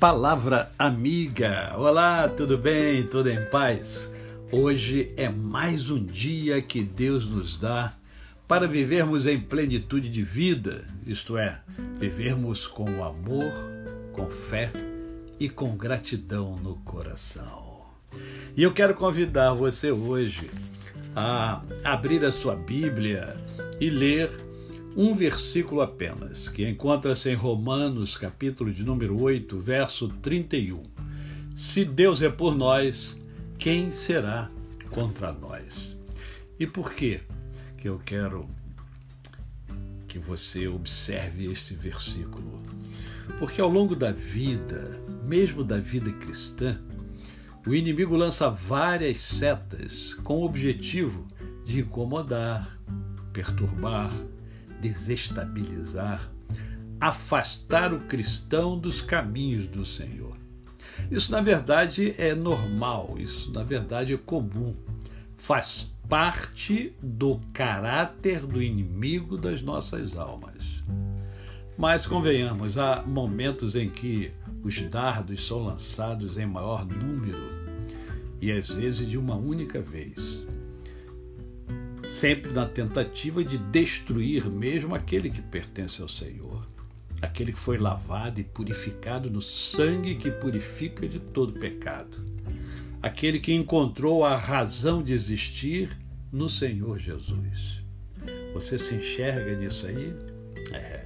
Palavra amiga. Olá, tudo bem? Tudo em paz? Hoje é mais um dia que Deus nos dá para vivermos em plenitude de vida, isto é, vivermos com amor, com fé e com gratidão no coração. E eu quero convidar você hoje a abrir a sua Bíblia e ler um versículo apenas, que encontra-se em Romanos, capítulo de número 8, verso 31. Se Deus é por nós, quem será contra nós? E por quê que eu quero que você observe este versículo? Porque ao longo da vida, mesmo da vida cristã, o inimigo lança várias setas com o objetivo de incomodar, perturbar, desestabilizar, afastar o cristão dos caminhos do Senhor. Isso, na verdade, é normal, isso, na verdade, é comum. Faz parte do caráter do inimigo das nossas almas. Mas convenhamos, há momentos em que os dardos são lançados em maior número e às vezes de uma única vez sempre na tentativa de destruir mesmo aquele que pertence ao Senhor, aquele que foi lavado e purificado no sangue que purifica de todo pecado, aquele que encontrou a razão de existir no Senhor Jesus. Você se enxerga nisso aí? É.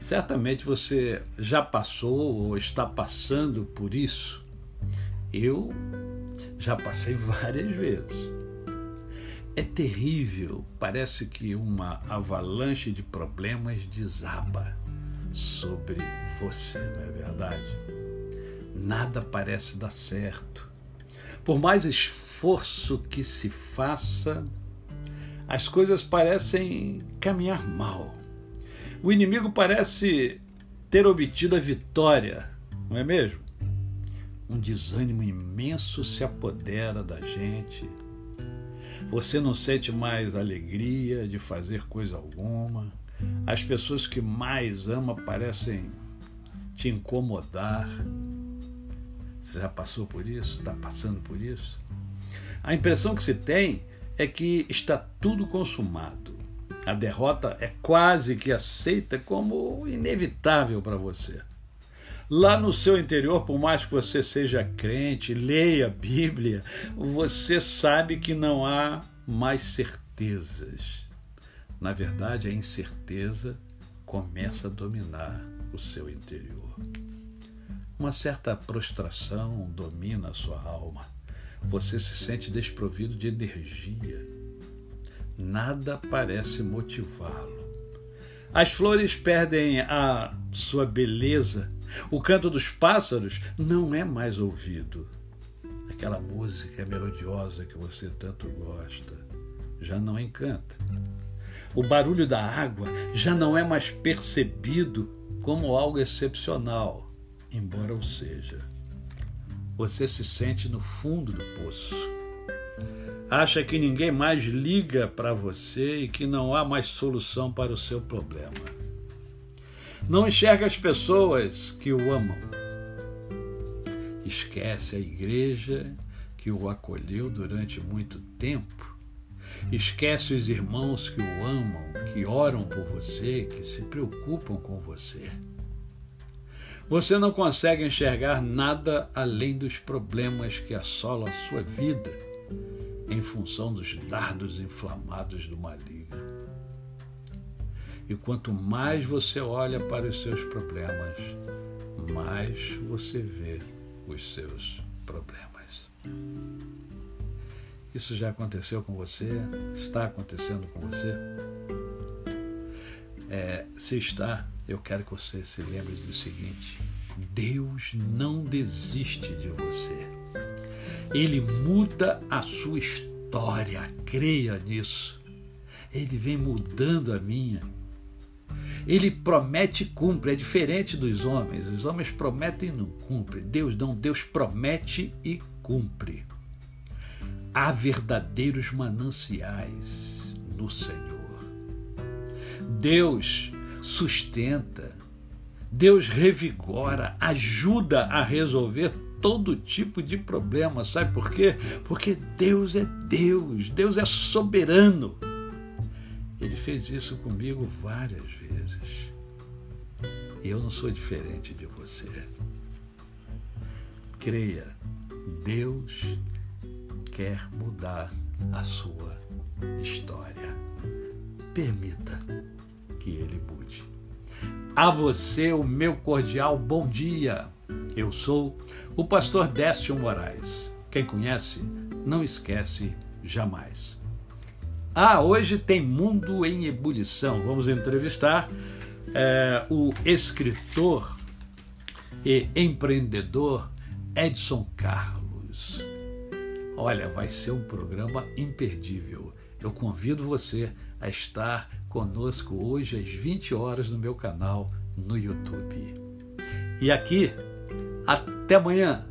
Certamente você já passou ou está passando por isso. Eu já passei várias vezes. É terrível, parece que uma avalanche de problemas desaba sobre você, não é verdade? Nada parece dar certo. Por mais esforço que se faça, as coisas parecem caminhar mal. O inimigo parece ter obtido a vitória, não é mesmo? Um desânimo imenso se apodera da gente você não sente mais alegria de fazer coisa alguma. As pessoas que mais ama parecem te incomodar. Você já passou por isso? Está passando por isso? A impressão que se tem é que está tudo consumado. A derrota é quase que aceita como inevitável para você. Lá no seu interior, por mais que você seja crente, leia a Bíblia, você sabe que não há mais certezas. Na verdade, a incerteza começa a dominar o seu interior. Uma certa prostração domina a sua alma. Você se sente desprovido de energia. Nada parece motivá-lo. As flores perdem a sua beleza o canto dos pássaros não é mais ouvido. Aquela música melodiosa que você tanto gosta já não encanta. O barulho da água já não é mais percebido como algo excepcional, embora o seja. Você se sente no fundo do poço. Acha que ninguém mais liga para você e que não há mais solução para o seu problema não enxerga as pessoas que o amam. Esquece a igreja que o acolheu durante muito tempo. Esquece os irmãos que o amam, que oram por você, que se preocupam com você. Você não consegue enxergar nada além dos problemas que assolam a sua vida em função dos dardos inflamados do maligno. E quanto mais você olha para os seus problemas, mais você vê os seus problemas. Isso já aconteceu com você? Está acontecendo com você? É, se está, eu quero que você se lembre do seguinte: Deus não desiste de você. Ele muda a sua história, creia nisso. Ele vem mudando a minha ele promete e cumpre, é diferente dos homens. Os homens prometem e não cumprem. Deus não, Deus promete e cumpre. Há verdadeiros mananciais no Senhor. Deus sustenta. Deus revigora, ajuda a resolver todo tipo de problema. Sabe por quê? Porque Deus é Deus, Deus é soberano. Ele fez isso comigo várias vezes. E eu não sou diferente de você. Creia, Deus quer mudar a sua história. Permita que ele mude. A você o meu cordial bom dia. Eu sou o pastor Décio Moraes. Quem conhece, não esquece jamais. Ah, hoje tem Mundo em Ebulição. Vamos entrevistar é, o escritor e empreendedor Edson Carlos. Olha, vai ser um programa imperdível. Eu convido você a estar conosco hoje às 20 horas no meu canal no YouTube. E aqui, até amanhã!